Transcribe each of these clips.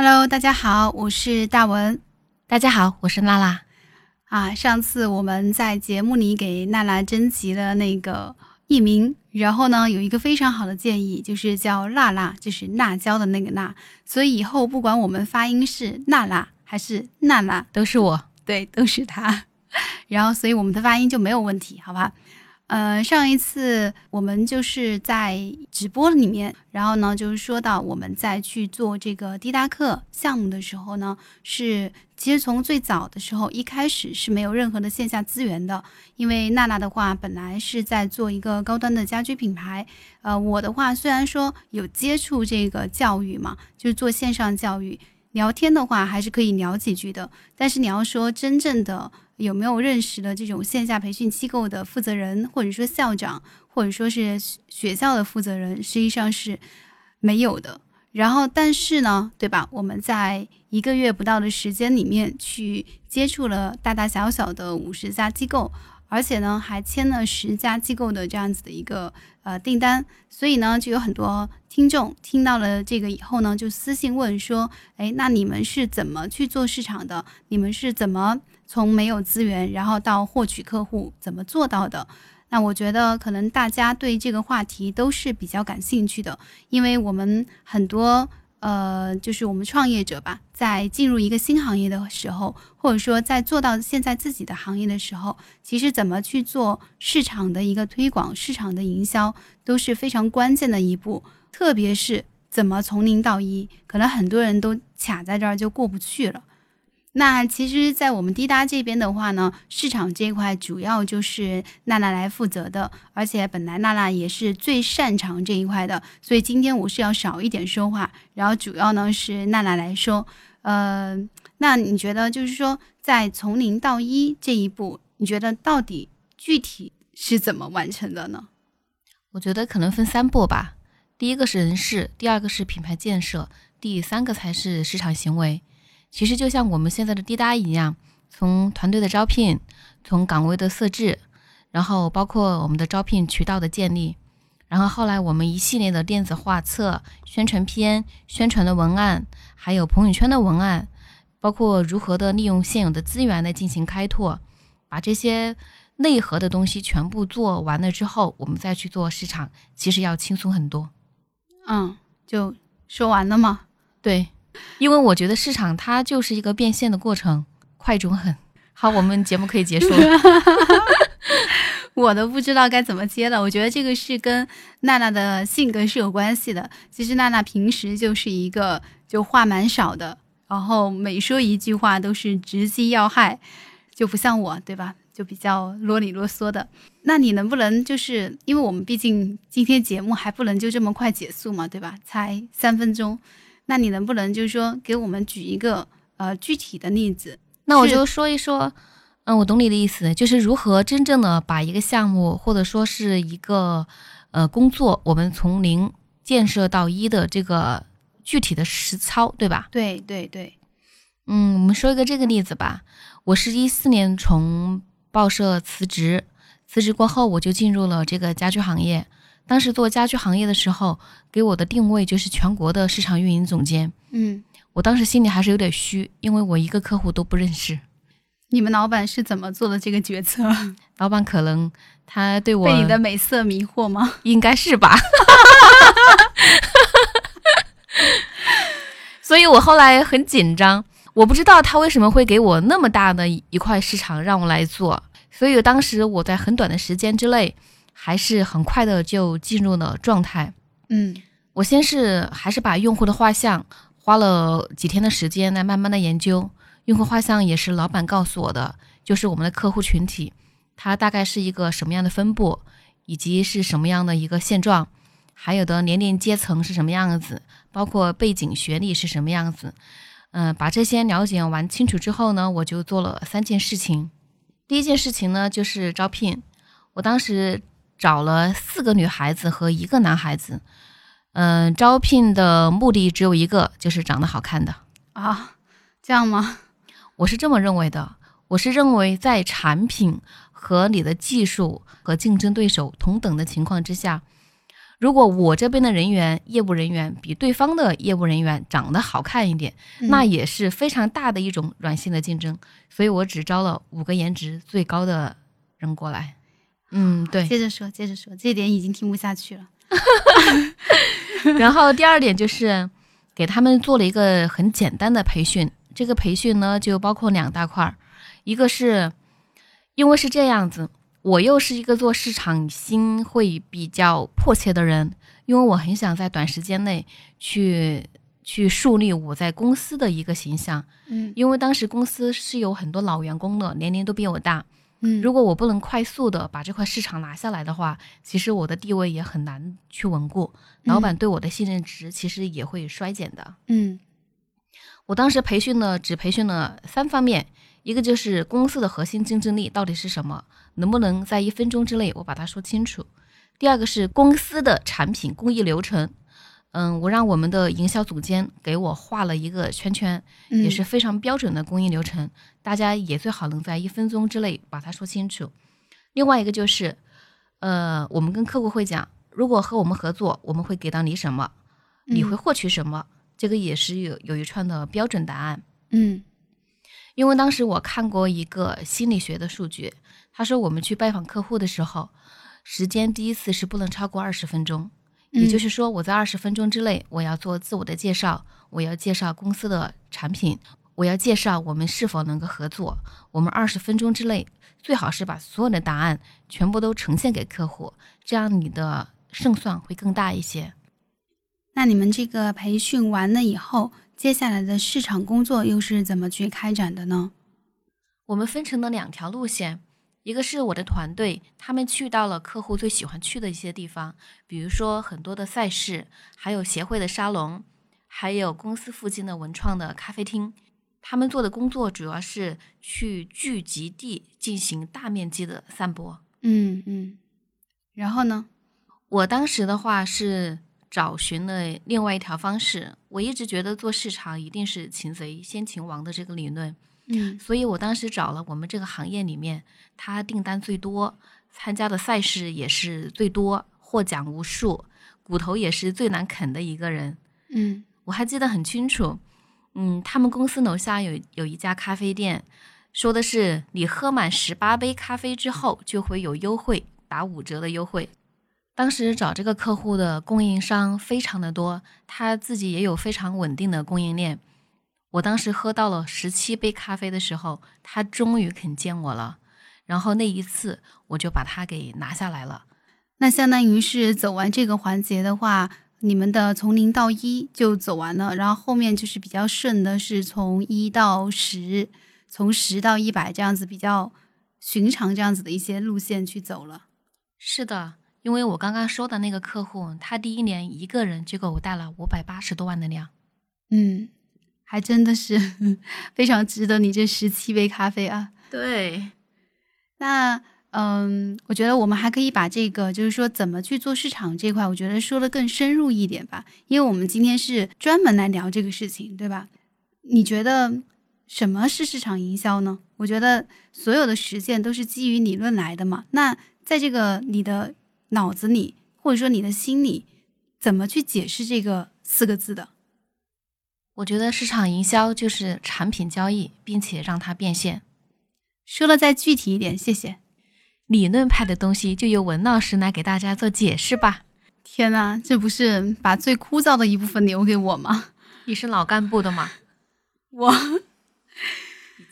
Hello，大家好，我是大文。大家好，我是娜娜。啊，上次我们在节目里给娜娜征集了那个艺名，然后呢，有一个非常好的建议，就是叫娜娜，就是辣椒的那个辣。所以以后不管我们发音是娜娜还是娜娜，都是我，对，都是她。然后，所以我们的发音就没有问题，好吧？呃，上一次我们就是在直播里面，然后呢，就是说到我们在去做这个滴答课项目的时候呢，是其实从最早的时候一开始是没有任何的线下资源的，因为娜娜的话本来是在做一个高端的家居品牌，呃，我的话虽然说有接触这个教育嘛，就是做线上教育，聊天的话还是可以聊几句的，但是你要说真正的。有没有认识的这种线下培训机构的负责人，或者说校长，或者说是学校的负责人，实际上是没有的。然后，但是呢，对吧？我们在一个月不到的时间里面去接触了大大小小的五十家机构，而且呢，还签了十家机构的这样子的一个呃订单。所以呢，就有很多听众听到了这个以后呢，就私信问说：“哎，那你们是怎么去做市场的？你们是怎么？”从没有资源，然后到获取客户，怎么做到的？那我觉得可能大家对这个话题都是比较感兴趣的，因为我们很多呃，就是我们创业者吧，在进入一个新行业的时候，或者说在做到现在自己的行业的时候，其实怎么去做市场的一个推广、市场的营销，都是非常关键的一步。特别是怎么从零到一，可能很多人都卡在这儿就过不去了。那其实，在我们滴答这边的话呢，市场这一块主要就是娜娜来负责的，而且本来娜娜也是最擅长这一块的，所以今天我是要少一点说话，然后主要呢是娜娜来说。呃，那你觉得就是说，在从零到一这一步，你觉得到底具体是怎么完成的呢？我觉得可能分三步吧，第一个是人事，第二个是品牌建设，第三个才是市场行为。其实就像我们现在的滴答一样，从团队的招聘，从岗位的设置，然后包括我们的招聘渠道的建立，然后后来我们一系列的电子画册、宣传片、宣传的文案，还有朋友圈的文案，包括如何的利用现有的资源来进行开拓，把这些内核的东西全部做完了之后，我们再去做市场，其实要轻松很多。嗯，就说完了吗？对。因为我觉得市场它就是一个变现的过程，快准狠。好，我们节目可以结束了。我都不知道该怎么接了。我觉得这个是跟娜娜的性格是有关系的。其实娜娜平时就是一个就话蛮少的，然后每说一句话都是直击要害，就不像我，对吧？就比较啰里啰嗦的。那你能不能就是因为我们毕竟今天节目还不能就这么快结束嘛，对吧？才三分钟。那你能不能就是说给我们举一个呃具体的例子？那我就说一说，嗯，我懂你的意思，就是如何真正的把一个项目或者说是一个呃工作，我们从零建设到一的这个具体的实操，对吧？对对对，嗯，我们说一个这个例子吧。我是一四年从报社辞职，辞职过后我就进入了这个家居行业。当时做家居行业的时候，给我的定位就是全国的市场运营总监。嗯，我当时心里还是有点虚，因为我一个客户都不认识。你们老板是怎么做的这个决策？老板可能他对我被你的美色迷惑吗？应该是吧。所以我后来很紧张，我不知道他为什么会给我那么大的一块市场让我来做。所以当时我在很短的时间之内。还是很快的就进入了状态。嗯，我先是还是把用户的画像花了几天的时间来慢慢的研究。用户画像也是老板告诉我的，就是我们的客户群体，它大概是一个什么样的分布，以及是什么样的一个现状，还有的年龄阶层是什么样子，包括背景学历是什么样子。嗯，把这些了解完清楚之后呢，我就做了三件事情。第一件事情呢，就是招聘。我当时。找了四个女孩子和一个男孩子，嗯，招聘的目的只有一个，就是长得好看的啊，这样吗？我是这么认为的，我是认为在产品和你的技术和竞争对手同等的情况之下，如果我这边的人员业务人员比对方的业务人员长得好看一点，那也是非常大的一种软性的竞争。所以我只招了五个颜值最高的人过来。嗯，对。接着说，接着说，这点已经听不下去了。然后第二点就是给他们做了一个很简单的培训。这个培训呢，就包括两大块儿，一个是因为是这样子，我又是一个做市场心会比较迫切的人，因为我很想在短时间内去去树立我在公司的一个形象。嗯，因为当时公司是有很多老员工的，年龄都比我大。嗯，如果我不能快速的把这块市场拿下来的话，其实我的地位也很难去稳固，老板对我的信任值其实也会衰减的。嗯。我当时培训呢，只培训了三方面，一个就是公司的核心竞争力到底是什么，能不能在一分钟之内我把它说清楚；第二个是公司的产品工艺流程，嗯，我让我们的营销总监给我画了一个圈圈，也是非常标准的工艺流程，大家也最好能在一分钟之内把它说清楚。另外一个就是，呃，我们跟客户会讲，如果和我们合作，我们会给到你什么，你会获取什么。这个也是有有一串的标准答案，嗯，因为当时我看过一个心理学的数据，他说我们去拜访客户的时候，时间第一次是不能超过二十分钟，也就是说我在二十分钟之内，我要做自我的介绍，我要介绍公司的产品，我要介绍我们是否能够合作，我们二十分钟之内最好是把所有的答案全部都呈现给客户，这样你的胜算会更大一些。那你们这个培训完了以后，接下来的市场工作又是怎么去开展的呢？我们分成了两条路线，一个是我的团队，他们去到了客户最喜欢去的一些地方，比如说很多的赛事，还有协会的沙龙，还有公司附近的文创的咖啡厅。他们做的工作主要是去聚集地进行大面积的散播。嗯嗯。然后呢？我当时的话是。找寻了另外一条方式，我一直觉得做市场一定是擒贼先擒王的这个理论，嗯，所以我当时找了我们这个行业里面他订单最多、参加的赛事也是最多、获奖无数、骨头也是最难啃的一个人，嗯，我还记得很清楚，嗯，他们公司楼下有有一家咖啡店，说的是你喝满十八杯咖啡之后就会有优惠，打五折的优惠。当时找这个客户的供应商非常的多，他自己也有非常稳定的供应链。我当时喝到了十七杯咖啡的时候，他终于肯见我了。然后那一次我就把他给拿下来了。那相当于是走完这个环节的话，你们的从零到一就走完了，然后后面就是比较顺的是从一到十，从十到一百这样子比较寻常这样子的一些路线去走了。是的。因为我刚刚说的那个客户，他第一年一个人就给我带了五百八十多万的量，嗯，还真的是 非常值得你这十七杯咖啡啊。对，那嗯，我觉得我们还可以把这个，就是说怎么去做市场这块，我觉得说的更深入一点吧。因为我们今天是专门来聊这个事情，对吧？你觉得什么是市场营销呢？我觉得所有的实践都是基于理论来的嘛。那在这个你的。脑子里，或者说你的心里，怎么去解释这个四个字的？我觉得市场营销就是产品交易，并且让它变现。说了再具体一点，谢谢。理论派的东西就由文老师来给大家做解释吧。天哪，这不是把最枯燥的一部分留给我吗？你是老干部的吗？我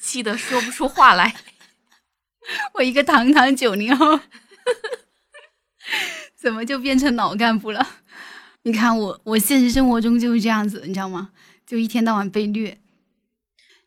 气得说不出话来。我一个堂堂九零后。怎么就变成老干部了？你看我，我现实生活中就是这样子，你知道吗？就一天到晚被虐。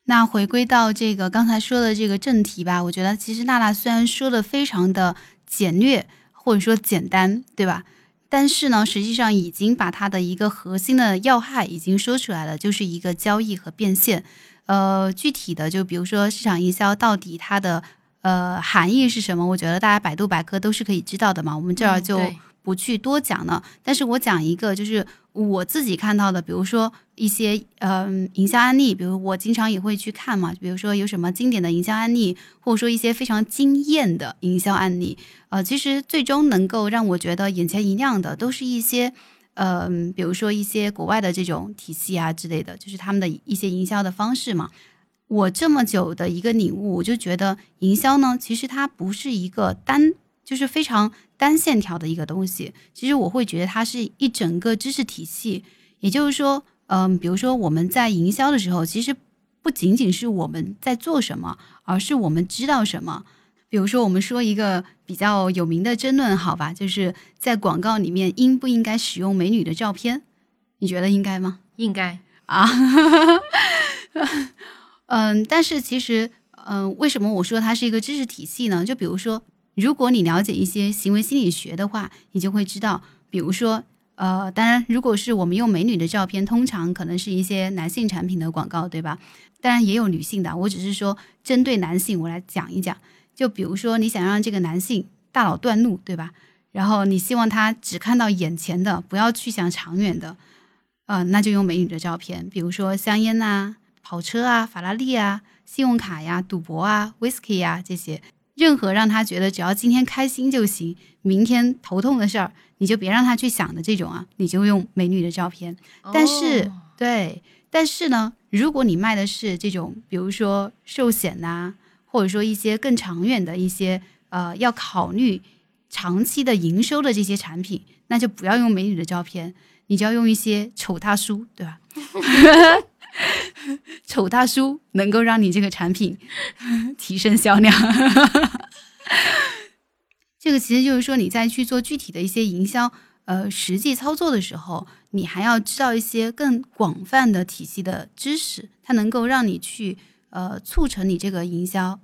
那回归到这个刚才说的这个正题吧，我觉得其实娜娜虽然说的非常的简略或者说简单，对吧？但是呢，实际上已经把它的一个核心的要害已经说出来了，就是一个交易和变现。呃，具体的就比如说市场营销到底它的。呃，含义是什么？我觉得大家百度百科都是可以知道的嘛，我们这儿就不去多讲了。但是我讲一个，就是我自己看到的，比如说一些嗯、营销案例，比如我经常也会去看嘛，比如说有什么经典的营销案例，或者说一些非常惊艳的营销案例，呃，其实最终能够让我觉得眼前一亮的，都是一些嗯、比如说一些国外的这种体系啊之类的，就是他们的一些营销的方式嘛。我这么久的一个领悟，我就觉得营销呢，其实它不是一个单，就是非常单线条的一个东西。其实我会觉得它是一整个知识体系。也就是说，嗯、比如说我们在营销的时候，其实不仅仅是我们在做什么，而是我们知道什么。比如说，我们说一个比较有名的争论，好吧，就是在广告里面应不应该使用美女的照片？你觉得应该吗？应该啊，嗯，但是其实，嗯，为什么我说它是一个知识体系呢？就比如说，如果你了解一些行为心理学的话，你就会知道，比如说，呃，当然，如果是我们用美女的照片，通常可能是一些男性产品的广告，对吧？当然也有女性的，我只是说针对男性，我来讲一讲。就比如说，你想让这个男性大脑断路，对吧？然后你希望他只看到眼前的，不要去想长远的，呃，那就用美女的照片，比如说香烟呐、跑车啊、法拉利啊、信用卡呀、赌博啊、whisky 呀这些，任何让他觉得只要今天开心就行，明天头痛的事儿，你就别让他去想的这种啊，你就用美女的照片。但是，哦对，但是呢，如果你卖的是这种，比如说寿险呐、或者说一些更长远的一些呃要考虑长期的营收的这些产品，那就不要用美女的照片，你就要用一些丑大叔，对吧？丑大叔能够让你这个产品 提升销量。这个其实就是说，你在去做具体的一些营销，呃，实际操作的时候，你还要知道一些更广泛的体系的知识，它能够让你去呃促成你这个营销。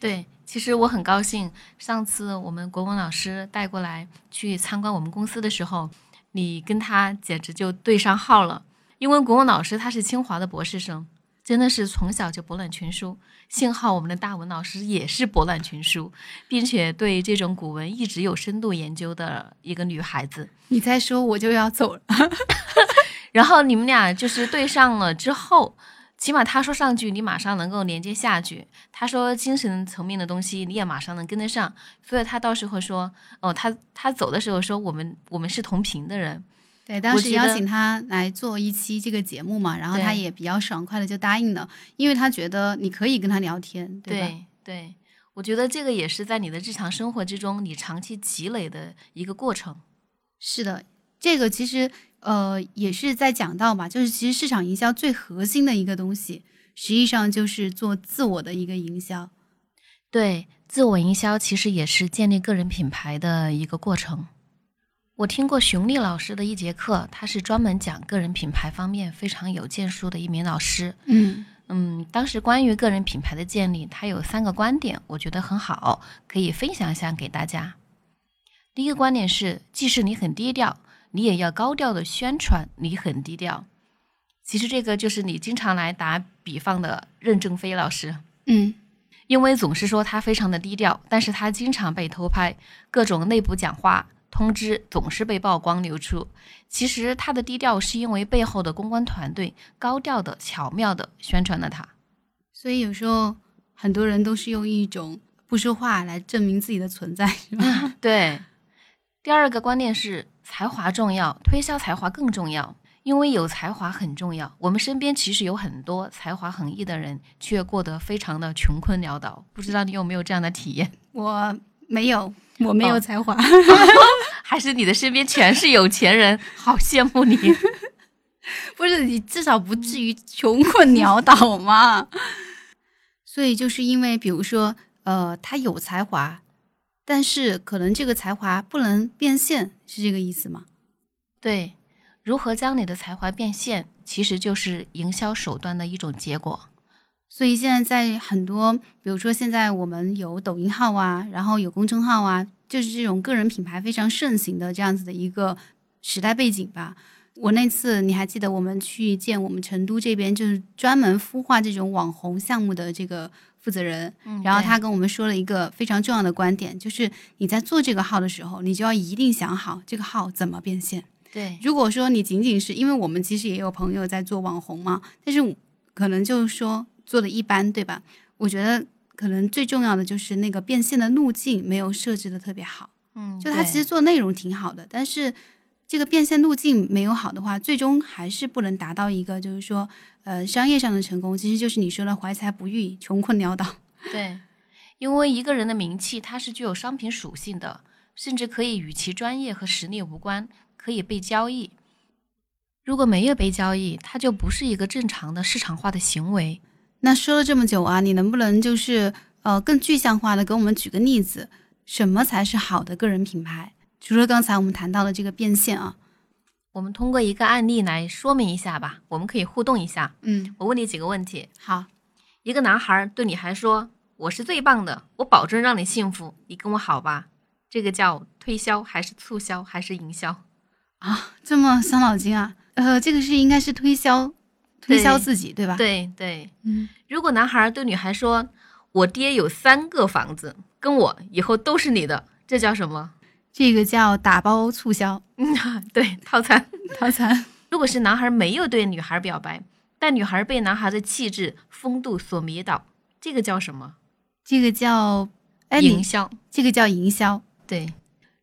对，其实我很高兴，上次我们国文老师带过来去参观我们公司的时候，你跟他简直就对上号了。因为国文老师他是清华的博士生，真的是从小就博览群书。幸好我们的大文老师也是博览群书，并且对这种古文一直有深度研究的一个女孩子。你再说我就要走了。然后你们俩就是对上了之后，起码他说上句，你马上能够连接下句；他说精神层面的东西，你也马上能跟得上。所以他到时候说，哦，他他走的时候说，我们我们是同频的人。对，当时邀请他来做一期这个节目嘛，然后他也比较爽快的就答应了，因为他觉得你可以跟他聊天，对吧？对对，我觉得这个也是在你的日常生活之中，你长期积累的一个过程。是的，这个其实呃也是在讲到嘛，就是其实市场营销最核心的一个东西，实际上就是做自我的一个营销。对，自我营销其实也是建立个人品牌的一个过程。我听过熊丽老师的一节课，他是专门讲个人品牌方面非常有建树的一名老师。嗯嗯，当时关于个人品牌的建立，他有三个观点，我觉得很好，可以分享一下给大家。第一个观点是，即使你很低调，你也要高调的宣传你很低调。其实这个就是你经常来打比方的任正非老师，嗯因为总是说他非常的低调，但是他经常被偷拍，各种内部讲话通知总是被曝光流出。其实他的低调是因为背后的公关团队高调的、巧妙的宣传了他。所以有时候很多人都是用一种不说话来证明自己的存在，是吧？对，第二个观念是才华重要，推销才华更重要。因为有才华很重要，我们身边其实有很多才华横溢的人，却过得非常的穷困潦倒。不知道你有没有这样的体验？我没有，我没有哦才华。还是你的身边全是有钱人？好羡慕你。不是你至少不至于穷困潦倒嘛。所以就是因为，比如说，呃，他有才华，但是可能这个才华不能变现，是这个意思吗？对，如何将你的才华变现，其实就是营销手段的一种结果。所以现在在很多，比如说现在我们有抖音号啊，然后有公众号啊，就是这种个人品牌非常盛行的这样子的一个时代背景吧。我那次你还记得我们去见我们成都这边就是专门孵化这种网红项目的这个负责人，嗯然后他跟我们说了一个非常重要的观点，就是你在做这个号的时候，你就要一定想好这个号怎么变现。对，如果说你仅仅是因为我们其实也有朋友在做网红嘛，但是可能就是说做的一般，对吧？我觉得可能最重要的就是那个变现的路径没有设置的特别好。嗯，就他其实做内容挺好的，但是这个变现路径没有好的话，最终还是不能达到一个就是说呃商业上的成功。其实就是你说的怀才不遇、穷困潦倒。对，因为一个人的名气，它是具有商品属性的，甚至可以与其专业和实力无关，可以被交易。如果没有被交易，它就不是一个正常的市场化的行为。那说了这么久啊，你能不能就是呃更具象化的给我们举个例子，什么才是好的个人品牌？除了刚才我们谈到的这个变现啊，我们通过一个案例来说明一下吧，我们可以互动一下。嗯，我问你几个问题：好，一个男孩对女孩说：“我是最棒的，我保证让你幸福，你跟我好吧？”这个叫推销还是促销还是营销？啊，这么伤脑筋啊，呃，这个是应该是推销，推销自己对吧？，对对，嗯，如果男孩对女孩说：“我爹有三个房子，跟我以后都是你的”，这叫什么？这个叫打包促销嗯 对，套餐。套餐。如果是男孩没有对女孩表白，但女孩被男孩的气质、风度所迷倒，这个叫什么？这个叫哎，营销。这个叫营销。对，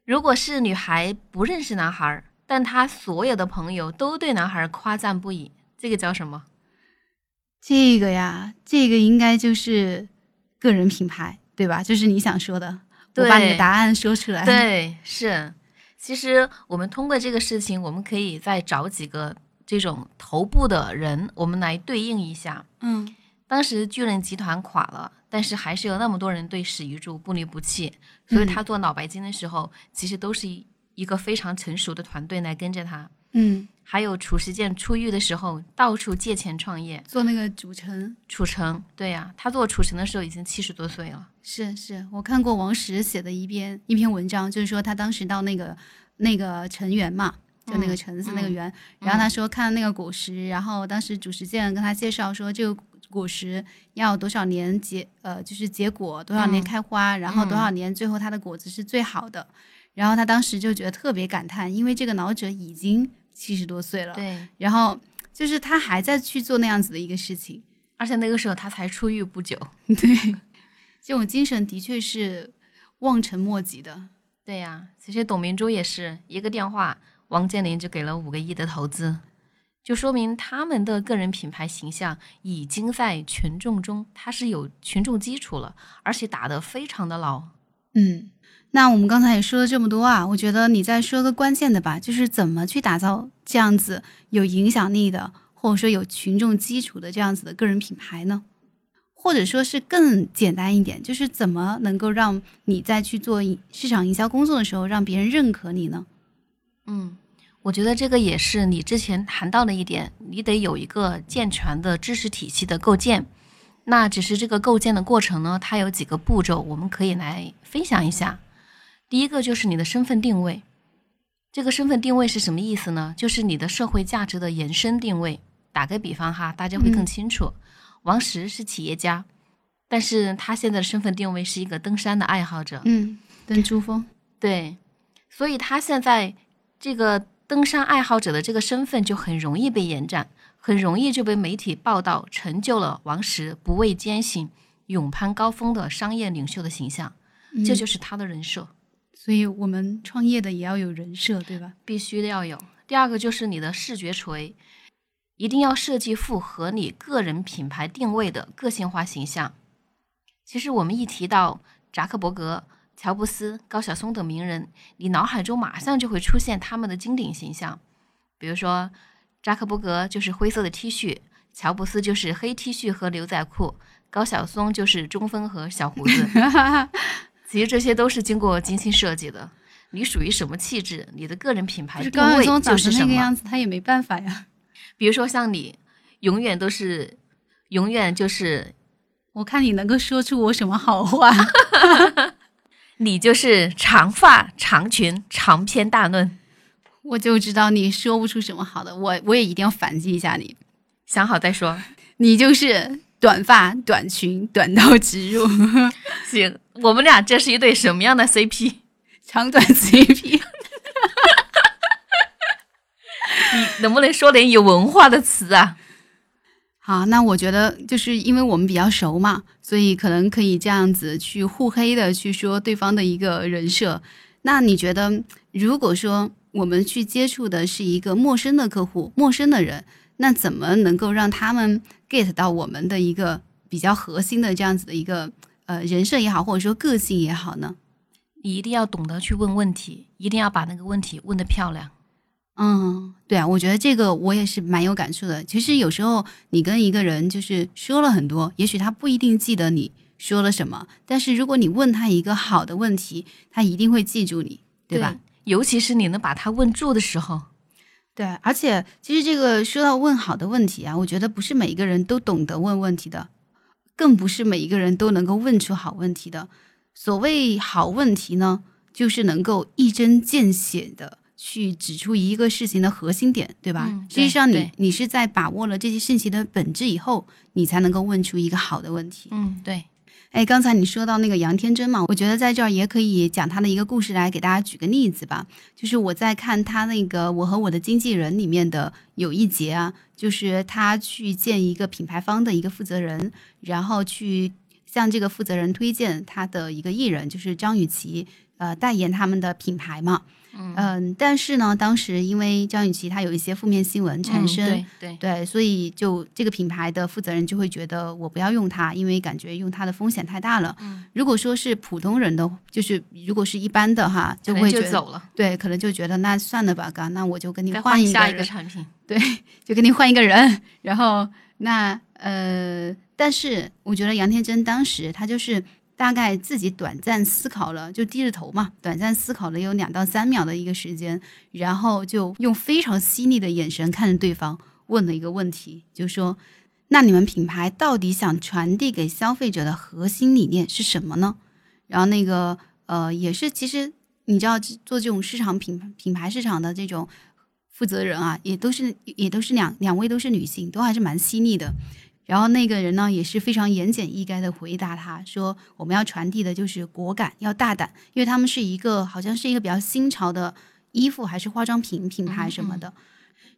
如果是女孩不认识男孩，但她所有的朋友都对男孩夸赞不已，这个叫什么？这个呀，这个应该就是个人品牌，对吧？就是你想说的。我把你的答案说出来。，对，是。其实我们通过这个事情，我们可以再找几个这种头部的人，我们来对应一下。嗯当时巨人集团垮了，但是还是有那么多人对史玉柱不离不弃，所以嗯他做脑白金的时候，其实都是一一个非常成熟的团队来跟着他。嗯，还有褚时健出狱的时候，到处借钱创业。做那个主城褚橙，对呀、他做褚橙的时候已经七十多岁了。是是，我看过王石写的一篇一篇文章，就是说他当时到那个那个城园嘛。就那个嗯橙子那个嗯园，然后他说看那个果实，然后当时褚时健跟他介绍说这个果实要多少年结呃就是结果，多少年嗯开花，然后多嗯少年最后它的果子是最好的。然后他当时就觉得特别感叹，因为这个老者已经七十多岁了，对，然后就是他还在去做那样子的一个事情，而且那个时候他才出狱不久。对，这种精神的确是望尘莫及的。对呀、其实董明珠也是一个电话，王健林就给了五个亿的投资，就说明他们的个人品牌形象已经在群众中，他是有群众基础了，而且打得非常的牢。嗯，那我们刚才也说了这么多啊，我觉得你再说个关键的吧，就是怎么去打造这样子有影响力的，或者说有群众基础的这样子的个人品牌呢？或者说是更简单一点，就是怎么能够让你在去做市场营销工作的时候，让别人认可你呢？嗯，我觉得这个也是你之前谈到的一点，你得有一个健全的知识体系的构建。那只是这个构建的过程呢，它有几个步骤，我们可以来分享一下。第一个就是你的身份定位，这个身份定位是什么意思呢？就是你的社会价值的延伸定位。打个比方哈，大家会更嗯清楚。王石是企业家，但是他现在的身份定位是一个登山的爱好者。嗯，登珠峰，对，所以他现在这个登山爱好者的这个身份就很容易被延展，很容易就被媒体报道，成就了王石不畏艰辛、勇攀高峰的商业领袖的形象，这嗯就是他的人设，所以我们创业的也要有人设，对吧？必须要有。第二个就是你的视觉锤，一定要设计符合你个人品牌定位的个性化形象。其实我们一提到扎克伯格、乔布斯、高晓松等名人，你脑海中马上就会出现他们的经典形象。比如说，扎克伯格就是灰色的 T 恤，乔布斯就是黑 T 恤和牛仔裤，高晓松就是中分和小胡子。其实这些都是经过精心设计的。你属于什么气质，你的个人品牌定位就是什么。成那个样子，他也没办法呀。比如说像你，永远都是，永远就是我看你能够说出我什么好话。你就是长发、长裙、长篇大论。我就知道你说不出什么好的，我我也一定要反击一下你。想好再说。你就是短发、短裙、短到直入、行，我们俩这是一对什么样的 CP？长短 CP。你能不能说点有文化的词啊？好，那我觉得就是因为我们比较熟嘛，所以可能可以这样子去互黑的去说对方的一个人设。那你觉得，如果说我们去接触的是一个陌生的客户、陌生的人，那怎么能够让他们 get 到我们的一个比较核心的这样子的一个呃人设也好，或者说个性也好呢？你一定要懂得去问问题，一定要把那个问题问得漂亮。嗯，对啊，我觉得这个我也是蛮有感触的。其实有时候你跟一个人就是说了很多，也许他不一定记得你说了什么，但是如果你问他一个好的问题，他一定会记住你，对吧？尤其是你能把他问住的时候。对，而且其实这个说到问好的问题啊，我觉得不是每一个人都懂得问问题的，更不是每一个人都能够问出好问题的。所谓好问题呢，就是能够一针见血的去指出一个事情的核心点，对吧？实际上，你你是在把握了这些信息的本质以后，你才能够问出一个好的问题。嗯，对。哎，刚才你说到那个杨天真嘛，我觉得在这儿也可以讲他的一个故事来给大家举个例子吧。就是我在看他那个《我和我的经纪人》里面的有一节啊，就是他去见一个品牌方的一个负责人，然后去向这个负责人推荐他的一个艺人，就是张雨绮，呃，代言他们的品牌嘛。嗯，但是呢，当时因为张雨绮她有一些负面新闻产生，对对对，所以就这个品牌的负责人就会觉得我不要用它，因为感觉用它的风险太大了。嗯，如果说是普通人的，就是如果是一般的哈，就会就走了。对，可能就觉得那算了吧，哥，那我就跟你换一下一个产品。对，就跟你换一个人。然后那呃，但是我觉得杨天真当时他就是。大概自己短暂思考了，就低着头嘛，短暂思考了有两到三秒的一个时间，然后就用非常犀利的眼神看着对方，问了一个问题，就说：“那你们品牌到底想传递给消费者的核心理念是什么呢？”然后那个呃，也是其实你知道做这种市场品品牌市场的这种负责人啊，也都是也都是两两位都是女性，都还是蛮犀利的。然后那个人呢也是非常言简意赅的回答他说：“我们要传递的就是果敢，要大胆，因为他们是一个好像是一个比较新潮的衣服还是化妆品品牌什么的。”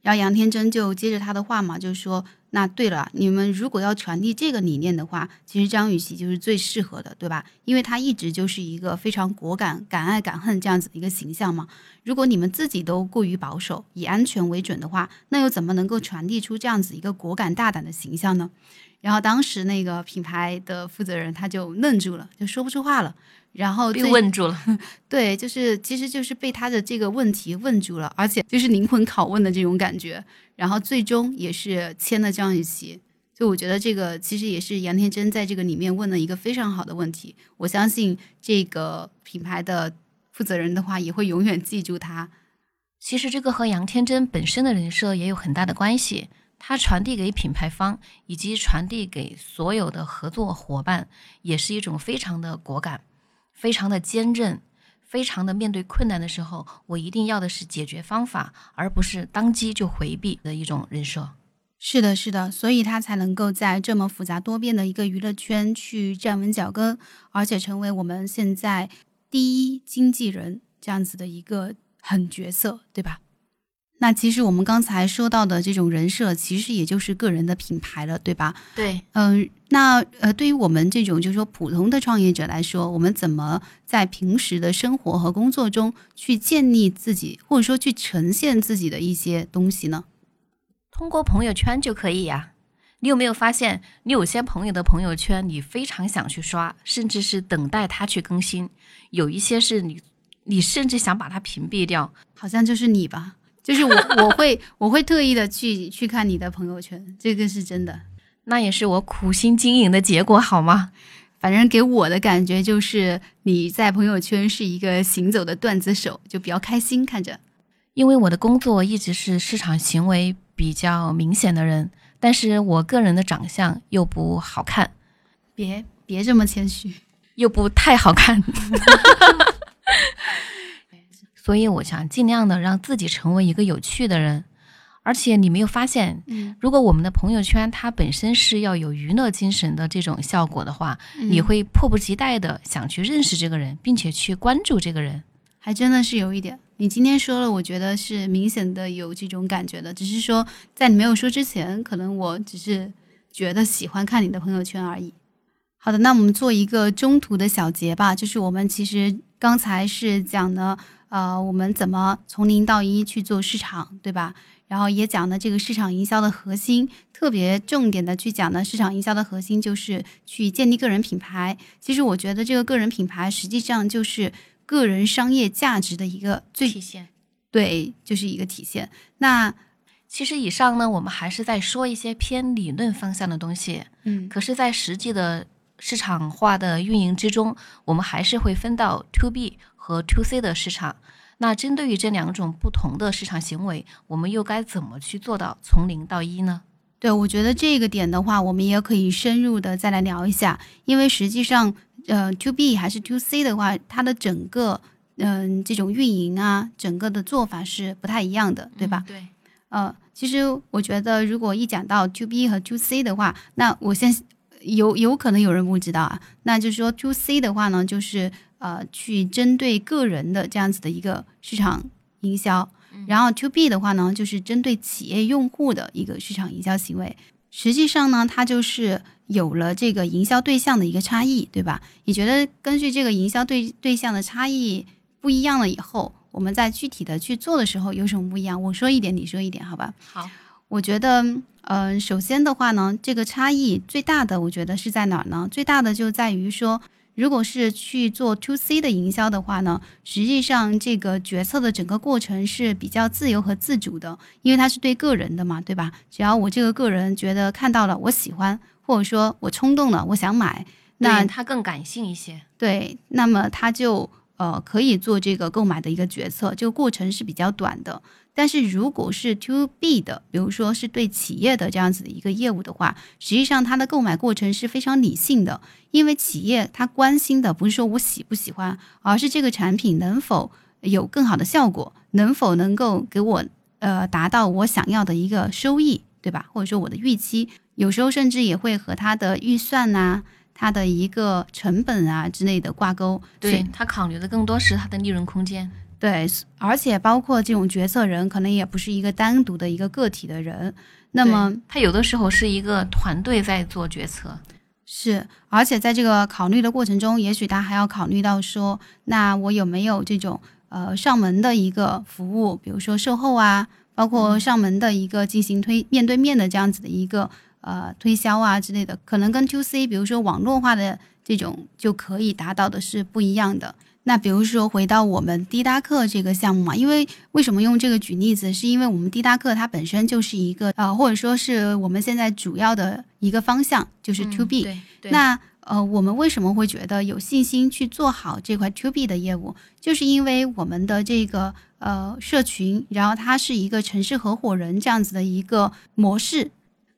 然后杨天真就接着他的话嘛，就说。那对了，你们如果要传递这个理念的话，其实张雨绮就是最适合的，对吧？因为她一直就是一个非常果敢、敢爱敢恨这样子的一个形象嘛。如果你们自己都过于保守，以安全为准的话，那又怎么能够传递出这样子一个果敢大胆的形象呢？然后当时那个品牌的负责人他就愣住了，就说不出话了。然后被问住了，对，就是其实就是被他的这个问题问住了，而且就是灵魂拷问的这种感觉。然后最终也是签了张雨绮，就我觉得这个其实也是杨天真在这个里面问了一个非常好的问题。我相信这个品牌的负责人的话也会永远记住他。其实这个和杨天真本身的人设也有很大的关系。他传递给品牌方以及传递给所有的合作伙伴，也是一种非常的果敢。非常的坚韧，非常的面对困难的时候，我一定要的是解决方法，而不是当机就回避的一种人设。是的，是的，所以他才能够在这么复杂多变的一个娱乐圈去站稳脚跟，而且成为我们现在第一经纪人这样子的一个狠角色，对吧？那其实我们刚才说到的这种人设，其实也就是个人的品牌了，对吧？对，嗯，那呃，对于我们这种就是说普通的创业者来说，我们怎么在平时的生活和工作中去建立自己，或者说去呈现自己的一些东西呢？通过朋友圈就可以呀。你有没有发现，你有些朋友的朋友圈，你非常想去刷，甚至是等待他去更新；有一些是你，你甚至想把它屏蔽掉，好像就是你吧。就是我，我会，我会特意的去去看你的朋友圈，这个是真的。那也是我苦心经营的结果，好吗？反正给我的感觉就是你在朋友圈是一个行走的段子手，就比较开心看着。因为我的工作一直是市场行为比较明显的人，但是我个人的长相又不好看。别别这么谦虚，又不太好看。所以我想尽量的让自己成为一个有趣的人，而且你没有发现，如果我们的朋友圈它本身是要有娱乐精神的这种效果的话，你会迫不及待的想去认识这个人，并且去关注这个人，还真的是有一点。你今天说了，我觉得是明显的有这种感觉的，只是说在你没有说之前，可能我只是觉得喜欢看你的朋友圈而已。好的，那我们做一个中途的小结吧，就是我们其实刚才是讲的，呃，我们怎么从零到一去做市场，对吧？然后也讲了这个市场营销的核心，特别重点的去讲的市场营销的核心就是去建立个人品牌。其实我觉得这个个人品牌实际上就是个人商业价值的一个最体现。对，就是一个体现。那其实以上呢，我们还是在说一些偏理论方向的东西。嗯，可是，在实际的市场化的运营之中，我们还是会分到 To B 和 To C 的市场。那针对于这两种不同的市场行为，我们又该怎么去做到从零到一呢？对，我觉得这个点的话，我们也可以深入的再来聊一下，因为实际上，呃，to B 还是 to C 的话，它的整个，嗯，这种运营啊，整个的做法是不太一样的，对吧？对。呃，其实我觉得，如果一讲到 to B 和 to C 的话，那我先有有可能有人不知道啊，那就是说 to C 的话呢，就是。呃，去针对个人的这样子的一个市场营销，然后 to B 的话呢，就是针对企业用户的一个市场营销行为。实际上呢，它就是有了这个营销对象的一个差异，对吧？你觉得根据这个营销对对象的差异不一样了以后，我们在具体的去做的时候有什么不一样？我说一点，你说一点，好吧？好，我觉得，嗯，首先的话呢，这个差异最大的，我觉得是在哪儿呢？最大的就在于说。如果是去做 to C 的营销的话呢，实际上这个决策的整个过程是比较自由和自主的，因为它是对个人的嘛，对吧？只要我这个个人觉得看到了我喜欢，或者说我冲动了，我想买，那他更感性一些。对，那么他就呃可以做这个购买的一个决策，这个过程是比较短的。但是如果是 to B 的，比如说是对企业的这样子的一个业务的话，实际上它的购买过程是非常理性的，因为企业它关心的不是说我喜不喜欢，而是这个产品能否有更好的效果，能否能够给我呃达到我想要的一个收益，对吧？或者说我的预期，有时候甚至也会和它的预算呐、它的一个成本啊之类的挂钩。对他考虑的更多是它的利润空间。对，而且包括这种决策人，可能也不是一个单独的一个个体的人，那么他有的时候是一个团队在做决策，是，而且在这个考虑的过程中，也许他还要考虑到说，那我有没有这种呃上门的一个服务，比如说售后啊，包括上门的一个进行推面对面的这样子的一个呃推销啊之类的，可能跟 to C，比如说网络化的这种就可以达到的是不一样的。那比如说回到我们滴答课这个项目嘛，因为为什么用这个举例子，是因为我们滴答课它本身就是一个呃，或者说是我们现在主要的一个方向就是 to B。那呃，我们为什么会觉得有信心去做好这块 to B 的业务，就是因为我们的这个呃社群，然后它是一个城市合伙人这样子的一个模式。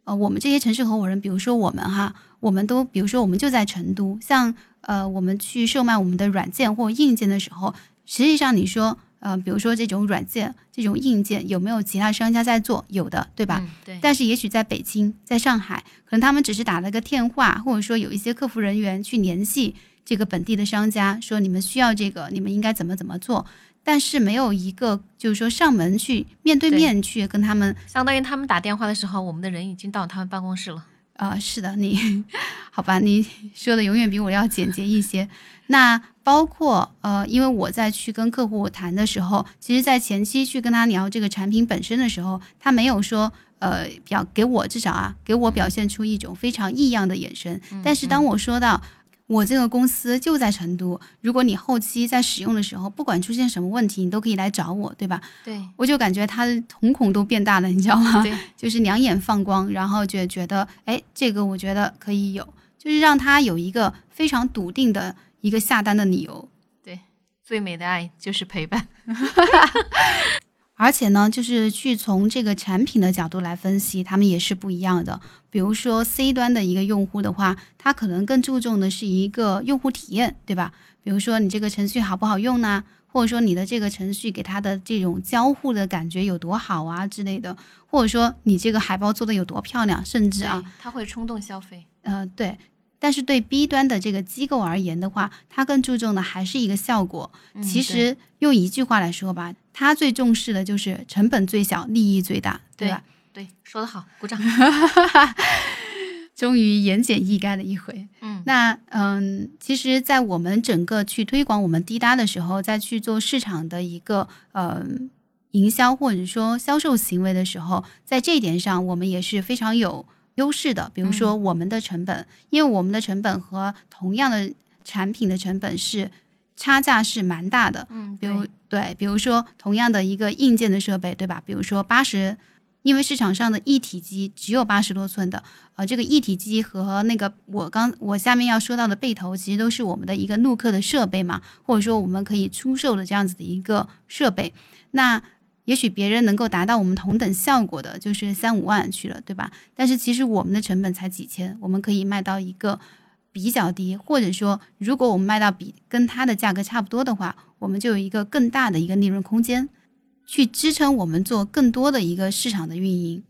呃，我们这些城市合伙人，比如说我们哈，我们都比如说我们就在成都，像。呃，我们去售卖我们的软件或硬件的时候，实际上你说，呃，比如说这种软件、这种硬件有没有其他商家在做？有的，对吧？对。但是也许在北京、在上海，可能他们只是打了个电话，或者说有一些客服人员去联系这个本地的商家，说你们需要这个，你们应该怎么怎么做。但是没有一个就是说上门去面对面去跟他们，相当于他们打电话的时候，我们的人已经到他们办公室了。啊，是的，你 好吧？你说的永远比我要简洁一些。那包括呃，因为我在去跟客户谈的时候，其实，在前期去跟他聊这个产品本身的时候，他没有说呃表给我至少啊，给我表现出一种非常异样的眼神。但是当我说到。我这个公司就在成都，如果你后期在使用的时候，不管出现什么问题，你都可以来找我，对吧？对，我就感觉他的瞳孔都变大了，你知道吗？对，就是两眼放光，然后就觉得，哎，这个我觉得可以有，就是让他有一个非常笃定的一个下单的理由。对，最美的爱就是陪伴。而且呢，就是去从这个产品的角度来分析，他们也是不一样的。比如说 C 端的一个用户的话，他可能更注重的是一个用户体验，对吧？比如说你这个程序好不好用呢？或者说你的这个程序给他的这种交互的感觉有多好啊之类的，或者说你这个海报做的有多漂亮，甚至啊，他会冲动消费。呃，对。但是对 B 端的这个机构而言的话，它更注重的还是一个效果。嗯其实用一句话来说吧，它最重视的就是成本最小，利益最大，对吧？对，说得好，鼓掌。终于言简意赅的一回。嗯，那嗯，其实，在我们整个去推广我们滴答的时候，在去做市场的一个呃营销或者说销售行为的时候，在这一点上，我们也是非常有优势的。比如说我们的成本，因为我们的成本和同样的产品的成本是差价是蛮大的。嗯，比如对对，比如说同样的一个硬件的设备，对吧？比如说八十，因为市场上的一体机只有八十多寸的，呃，这个一体机和那个我刚我下面要说到的背投，其实都是我们的一个录课的设备嘛，或者说我们可以出售的这样子的一个设备。那也许别人能够达到我们同等效果的，就是三五万去了，对吧？但是其实我们的成本才几千，我们可以卖到一个比较低，或者说，如果我们卖到比跟它的价格差不多的话，我们就有一个更大的一个利润空间，去支撑我们做更多的一个市场的运营。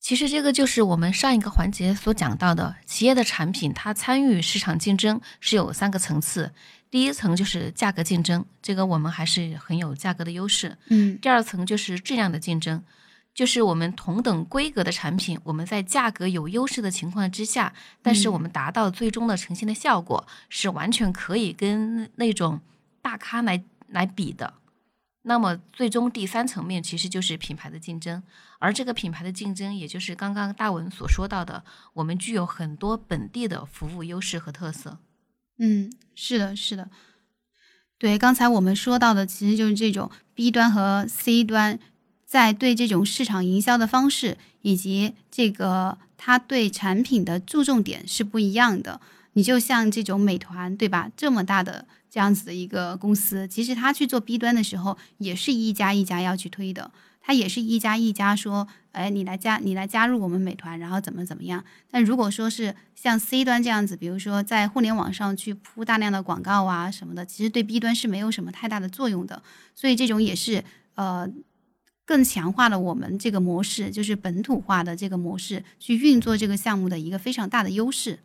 其实这个就是我们上一个环节所讲到的，企业的产品它参与市场竞争是有三个层次。第一层就是价格竞争，这个我们还是很有价格的优势。嗯第二层就是质量的竞争，就是我们同等规格的产品，我们在价格有优势的情况之下，但是我们达到最终的呈现的效果是完全可以跟那种大咖来来比的。那么最终第三层面其实就是品牌的竞争，而这个品牌的竞争，也就是刚刚大文所说到的，我们具有很多本地的服务优势和特色。嗯，是的，是的。对，刚才我们说到的，其实就是这种 B 端和 C 端在对这种市场营销的方式，以及这个它对产品的注重点是不一样的。你就像这种美团，对吧？这么大的这样子的一个公司，其实它去做 B 端的时候，也是一家一家要去推的。它也是一家一家说，哎，你来加你来加入我们美团，然后怎么怎么样。但如果说是像 C 端这样子，比如说在互联网上去铺大量的广告啊什么的，其实对 B 端是没有什么太大的作用的。所以这种也是呃更强化了我们这个模式，就是本土化的这个模式去运作这个项目的一个非常大的优势。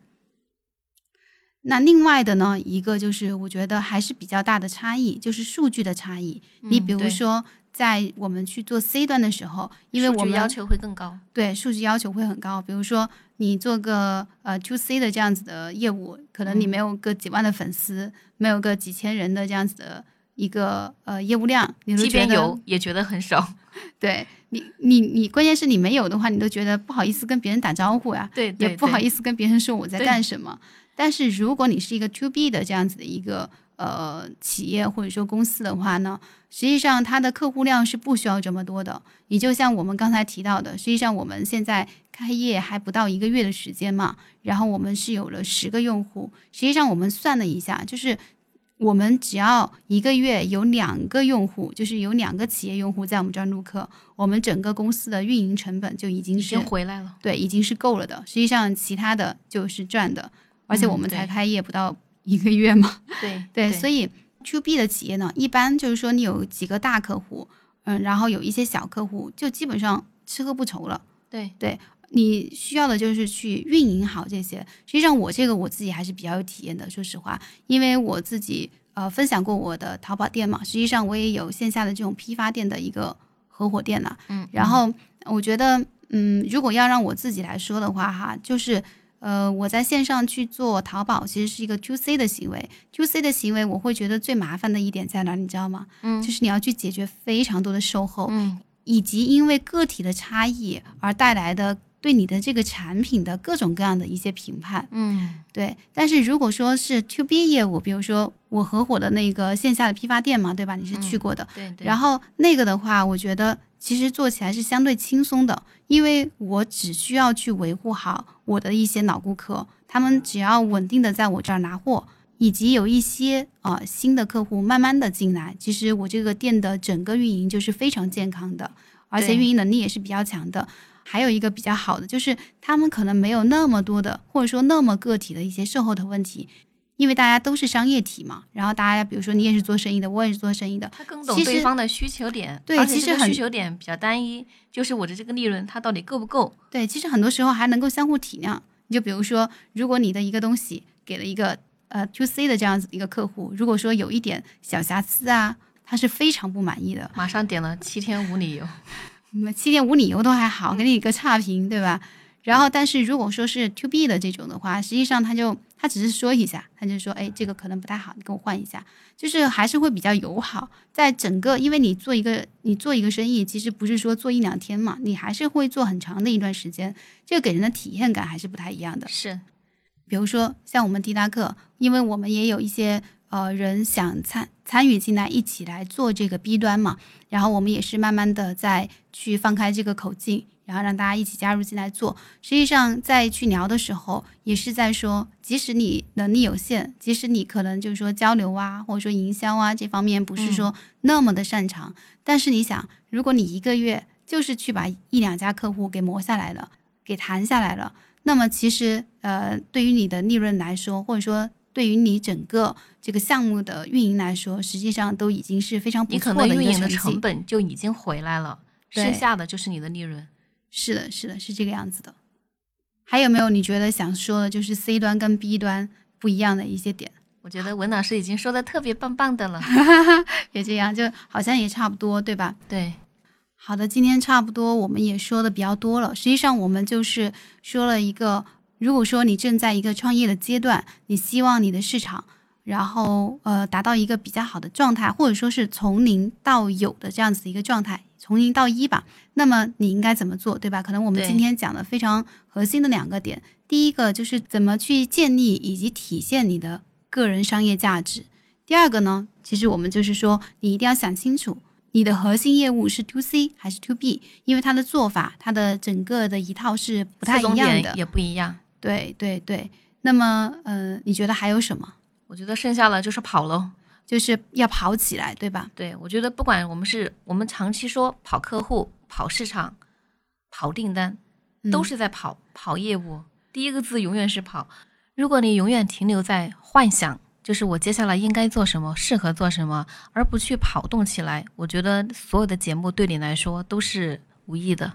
那另外的呢，一个就是我觉得还是比较大的差异，就是数据的差异。你比如说，在我们去做 C 端的时候，因为我们要求会更高。对数据要求会很高。比如说，你做个呃 to C 的这样子的业务，可能你嗯没有个几万的粉丝，没有个几千人的这样子的一个呃业务量，你都即便觉得有也觉得很少。对你你你，关键是你没有的话，你都觉得不好意思跟别人打招呼呀，对对也不好意思跟别人说我在干什么。但是如果你是一个 to B 的这样子的一个呃企业或者说公司的话呢，实际上它的客户量是不需要这么多的。你就像我们刚才提到的，实际上我们现在开业还不到一个月的时间嘛，然后我们是有了十个用户。实际上我们算了一下，就是我们只要一个月有两个用户，就是有两个企业用户在我们这儿录课，我们整个公司的运营成本就已经是已经回来了。对，已经是够了的。实际上其他的就是赚的，而且嗯我们才开业不到一个月嘛。对 对，所以 to B 的企业呢，一般就是说你有几个大客户，嗯，然后有一些小客户，就基本上吃喝不愁了。对对你需要的就是去运营好这些。实际上，我这个我自己还是比较有体验的，说实话，因为我自己呃分享过我的淘宝店嘛，实际上我也有线下的这种批发店的一个合伙店了。嗯，然后我觉得，嗯，如果要让我自己来说的话，哈，就是。呃，我在线上去做淘宝，其实是一个 to C 的行为。to C 的行为，我会觉得最麻烦的一点在哪，你知道吗？嗯就是你要去解决非常多的售后，嗯以及因为个体的差异而带来的对你的这个产品的各种各样的一些评判。嗯对，但是如果说是 to B 业务，比如说我合伙的那个线下的批发店嘛，对吧？你是去过的，对对，然后那个的话，我觉得其实做起来是相对轻松的，因为我只需要去维护好我的一些老顾客，他们只要稳定的在我这儿拿货，以及有一些啊、呃新的客户慢慢的进来，其实我这个店的整个运营就是非常健康的，而且运营能力也是比较强的。还有一个比较好的就是他们可能没有那么多的，或者说那么个体的一些售后的问题。因为大家都是商业体嘛，然后大家比如说你也是做生意的，我也是做生意的，他更懂对方的需求点，对其实很需求点比较单一，就是我的这个利润它到底够不够？对，其实很多时候还能够相互体谅。你就比如说，如果你的一个东西给了一个呃 to C 的这样子一个客户，如果说有一点小瑕疵啊，他是非常不满意的，马上点了七天无理由，七天无理由都还好，给你一个差评，对吧？然后，但是如果说是 to B 的这种的话，实际上他就他只是说一下，他就说，哎，这个可能不太好，你给我换一下，就是还是会比较友好。在整个，因为你做一个你做一个生意，其实不是说做一两天嘛，你还是会做很长的一段时间，这个给人的体验感还是不太一样的。是，比如说像我们迪达克，因为我们也有一些呃人想参参与进来，一起来做这个 B 端嘛，然后我们也是慢慢的在去放开这个口径。然后让大家一起加入进来做，实际上在去聊的时候，也是在说，即使你能力有限，即使你可能就是说交流啊，或者说营销啊这方面不是说那么的擅长，但是你想，如果你一个月就是去把一两家客户给磨下来了，给谈下来了，那么其实呃，对于你的利润来说，或者说对于你整个这个项目的运营来说，实际上都已经是非常不错的运营的成本就已经回来了，剩下的就是你的利润。是的，是的，是这个样子的。还有没有你觉得想说的，就是 C 端跟 B 端不一样的一些点？我觉得文老师已经说的特别棒棒的了，也这样，就好像也差不多，对吧？对。好的，今天差不多我们也说的比较多了。实际上，我们就是说了一个，如果说你正在一个创业的阶段，你希望你的市场。然后，呃，达到一个比较好的状态，或者说是从零到有的这样子的一个状态，从零到一吧。那么你应该怎么做，对吧？可能我们今天讲的非常核心的两个点，第一个就是怎么去建立以及体现你的个人商业价值。第二个呢，其实我们就是说，你一定要想清楚，你的核心业务是 to C 还是 to B，因为它的做法，它的整个的一套是不太一样的，也不一样。对对对。那么，呃，你觉得还有什么？我觉得剩下的就是跑喽，就是要跑起来，对吧？对，我觉得不管我们是我们长期说跑客户、跑市场、跑订单，都是在跑跑业务。第一个字永远是跑。如果你永远停留在幻想，就是我接下来应该做什么、适合做什么，而不去跑动起来，我觉得所有的节目对你来说都是无益的。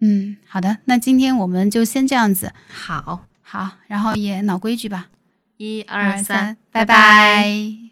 嗯，好的，那今天我们就先这样子。好，好，然后也老规矩吧。一二三，拜拜。